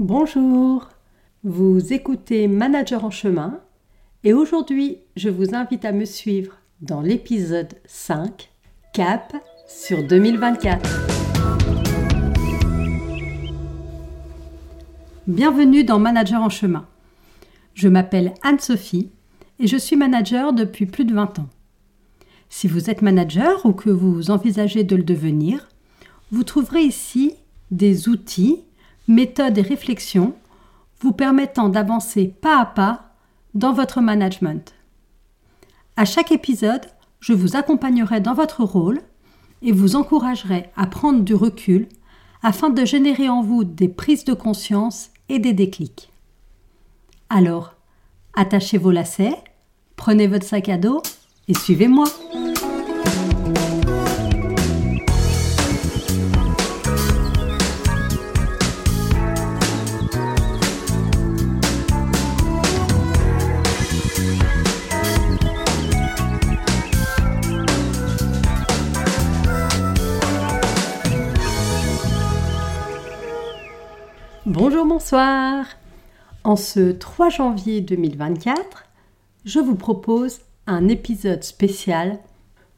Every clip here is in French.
Bonjour, vous écoutez Manager en chemin et aujourd'hui je vous invite à me suivre dans l'épisode 5 Cap sur 2024. Bienvenue dans Manager en chemin. Je m'appelle Anne-Sophie et je suis manager depuis plus de 20 ans. Si vous êtes manager ou que vous envisagez de le devenir, vous trouverez ici des outils, méthodes et réflexions vous permettant d'avancer pas à pas dans votre management. À chaque épisode, je vous accompagnerai dans votre rôle et vous encouragerai à prendre du recul afin de générer en vous des prises de conscience et des déclics. Alors, attachez vos lacets, prenez votre sac à dos et suivez-moi. Bonjour, bonsoir. En ce 3 janvier 2024, je vous propose un épisode spécial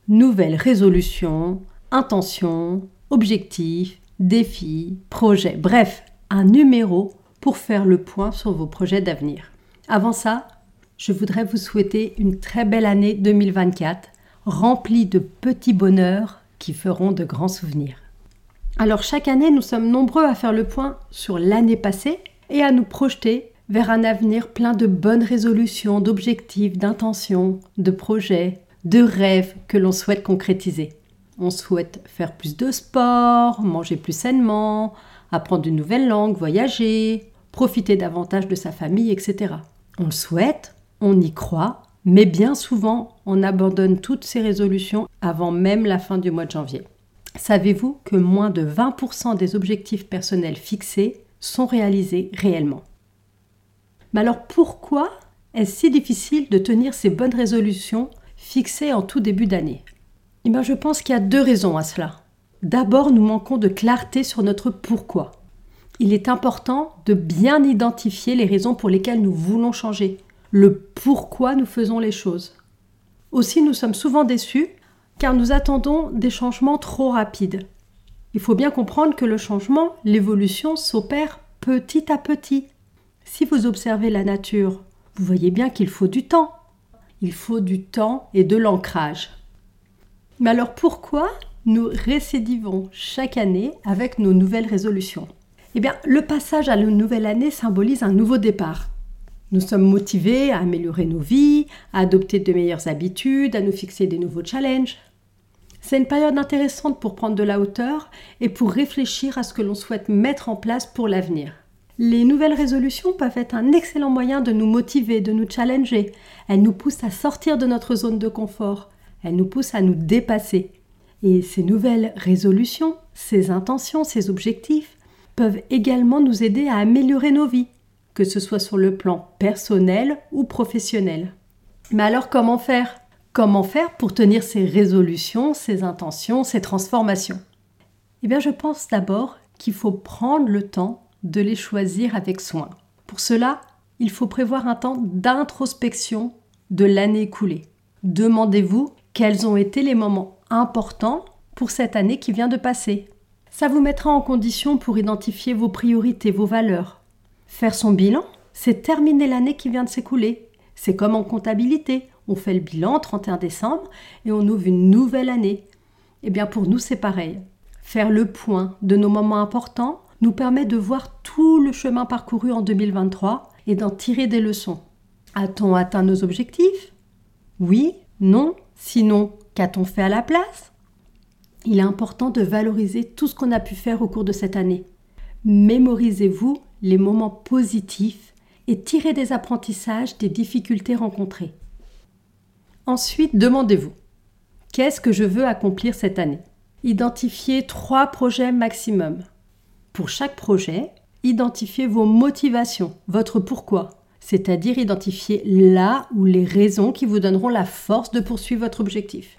Nouvelles résolutions, intentions, objectifs, défis, projets, bref, un numéro pour faire le point sur vos projets d'avenir. Avant ça, je voudrais vous souhaiter une très belle année 2024, remplie de petits bonheurs qui feront de grands souvenirs. Alors chaque année, nous sommes nombreux à faire le point sur l'année passée et à nous projeter vers un avenir plein de bonnes résolutions, d'objectifs, d'intentions, de projets, de rêves que l'on souhaite concrétiser. On souhaite faire plus de sport, manger plus sainement, apprendre une nouvelle langue, voyager, profiter davantage de sa famille, etc. On le souhaite, on y croit, mais bien souvent on abandonne toutes ces résolutions avant même la fin du mois de janvier. Savez-vous que moins de 20% des objectifs personnels fixés sont réalisés réellement? Mais alors pourquoi est-ce si difficile de tenir ces bonnes résolutions fixées en tout début d'année? Eh bien je pense qu'il y a deux raisons à cela. D'abord, nous manquons de clarté sur notre pourquoi. Il est important de bien identifier les raisons pour lesquelles nous voulons changer, le pourquoi nous faisons les choses. Aussi, nous sommes souvent déçus car nous attendons des changements trop rapides. Il faut bien comprendre que le changement, l'évolution s'opère petit à petit. Si vous observez la nature, vous voyez bien qu'il faut du temps. Il faut du temps et de l'ancrage. Mais alors pourquoi nous récidivons chaque année avec nos nouvelles résolutions? Eh bien, le passage à la nouvelle année symbolise un nouveau départ. Nous sommes motivés à améliorer nos vies, à adopter de meilleures habitudes, à nous fixer des nouveaux challenges. C'est une période intéressante pour prendre de la hauteur et pour réfléchir à ce que l'on souhaite mettre en place pour l'avenir. Les nouvelles résolutions peuvent être un excellent moyen de nous motiver, de nous challenger. Elles nous poussent à sortir de notre zone de confort. Elles nous poussent à nous dépasser. Et ces nouvelles résolutions, ces intentions, ces objectifs peuvent également nous aider à améliorer nos vies, que ce soit sur le plan personnel ou professionnel. Mais alors comment faire? Comment faire pour tenir ces résolutions, ces intentions, ces transformations Eh bien, je pense d'abord qu'il faut prendre le temps de les choisir avec soin. Pour cela, il faut prévoir un temps d'introspection de l'année écoulée. Demandez-vous quels ont été les moments importants pour cette année qui vient de passer. Ça vous mettra en condition pour identifier vos priorités, vos valeurs. Faire son bilan, c'est terminer l'année qui vient de s'écouler. C'est comme en comptabilité on fait le bilan 31 décembre et on ouvre une nouvelle année. Eh bien pour nous c'est pareil. Faire le point de nos moments importants nous permet de voir tout le chemin parcouru en 2023 et d'en tirer des leçons. A-t-on atteint nos objectifs? Oui Non Sinon, qu'a-t-on fait à la place? Il est important de valoriser tout ce qu'on a pu faire au cours de cette année. Mémorisez-vous les moments positifs et tirez des apprentissages des difficultés rencontrées. Ensuite, demandez-vous, qu'est-ce que je veux accomplir cette année? Identifiez trois projets maximum. Pour chaque projet, identifiez vos motivations, votre pourquoi, c'est-à-dire identifier là ou les raisons qui vous donneront la force de poursuivre votre objectif.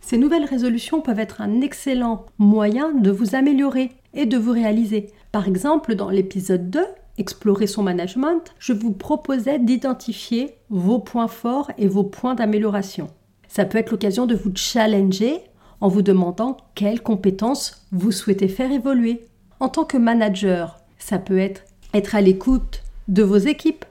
Ces nouvelles résolutions peuvent être un excellent moyen de vous améliorer et de vous réaliser. Par exemple, dans l'épisode 2, explorer son management, je vous proposais d'identifier vos points forts et vos points d'amélioration. Ça peut être l'occasion de vous challenger en vous demandant quelles compétences vous souhaitez faire évoluer. En tant que manager, ça peut être être à l'écoute de vos équipes,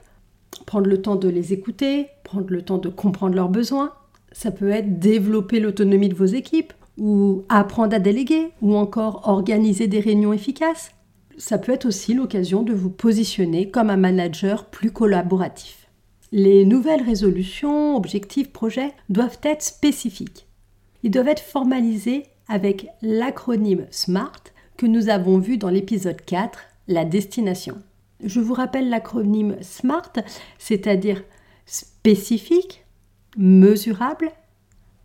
prendre le temps de les écouter, prendre le temps de comprendre leurs besoins. Ça peut être développer l'autonomie de vos équipes ou apprendre à déléguer ou encore organiser des réunions efficaces. Ça peut être aussi l'occasion de vous positionner comme un manager plus collaboratif. Les nouvelles résolutions, objectifs, projets doivent être spécifiques. Ils doivent être formalisés avec l'acronyme SMART que nous avons vu dans l'épisode 4, la destination. Je vous rappelle l'acronyme SMART, c'est-à-dire spécifique, mesurable,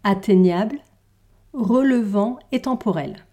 atteignable, relevant et temporel.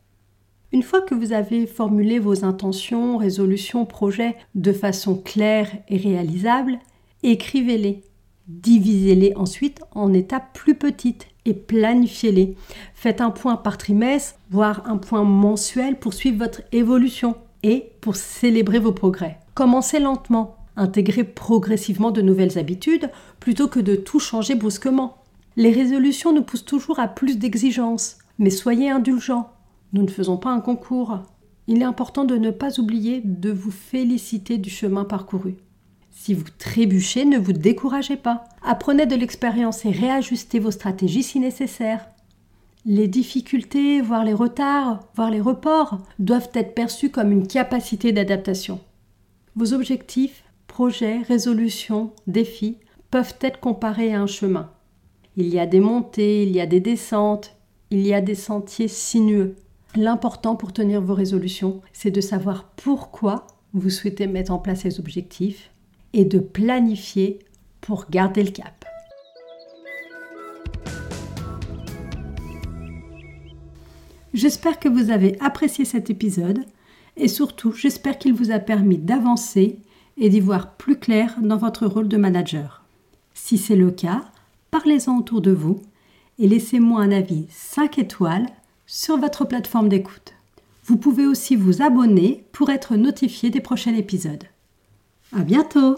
Une fois que vous avez formulé vos intentions, résolutions, projets de façon claire et réalisable, écrivez-les. Divisez-les ensuite en étapes plus petites et planifiez-les. Faites un point par trimestre, voire un point mensuel pour suivre votre évolution et pour célébrer vos progrès. Commencez lentement, intégrez progressivement de nouvelles habitudes plutôt que de tout changer brusquement. Les résolutions nous poussent toujours à plus d'exigences, mais soyez indulgents. Nous ne faisons pas un concours. Il est important de ne pas oublier de vous féliciter du chemin parcouru. Si vous trébuchez, ne vous découragez pas. Apprenez de l'expérience et réajustez vos stratégies si nécessaire. Les difficultés, voire les retards, voire les reports doivent être perçus comme une capacité d'adaptation. Vos objectifs, projets, résolutions, défis peuvent être comparés à un chemin. Il y a des montées, il y a des descentes, il y a des sentiers sinueux. L'important pour tenir vos résolutions, c'est de savoir pourquoi vous souhaitez mettre en place ces objectifs et de planifier pour garder le cap. J'espère que vous avez apprécié cet épisode et surtout j'espère qu'il vous a permis d'avancer et d'y voir plus clair dans votre rôle de manager. Si c'est le cas, parlez-en autour de vous et laissez-moi un avis 5 étoiles sur votre plateforme d'écoute. Vous pouvez aussi vous abonner pour être notifié des prochains épisodes. À bientôt!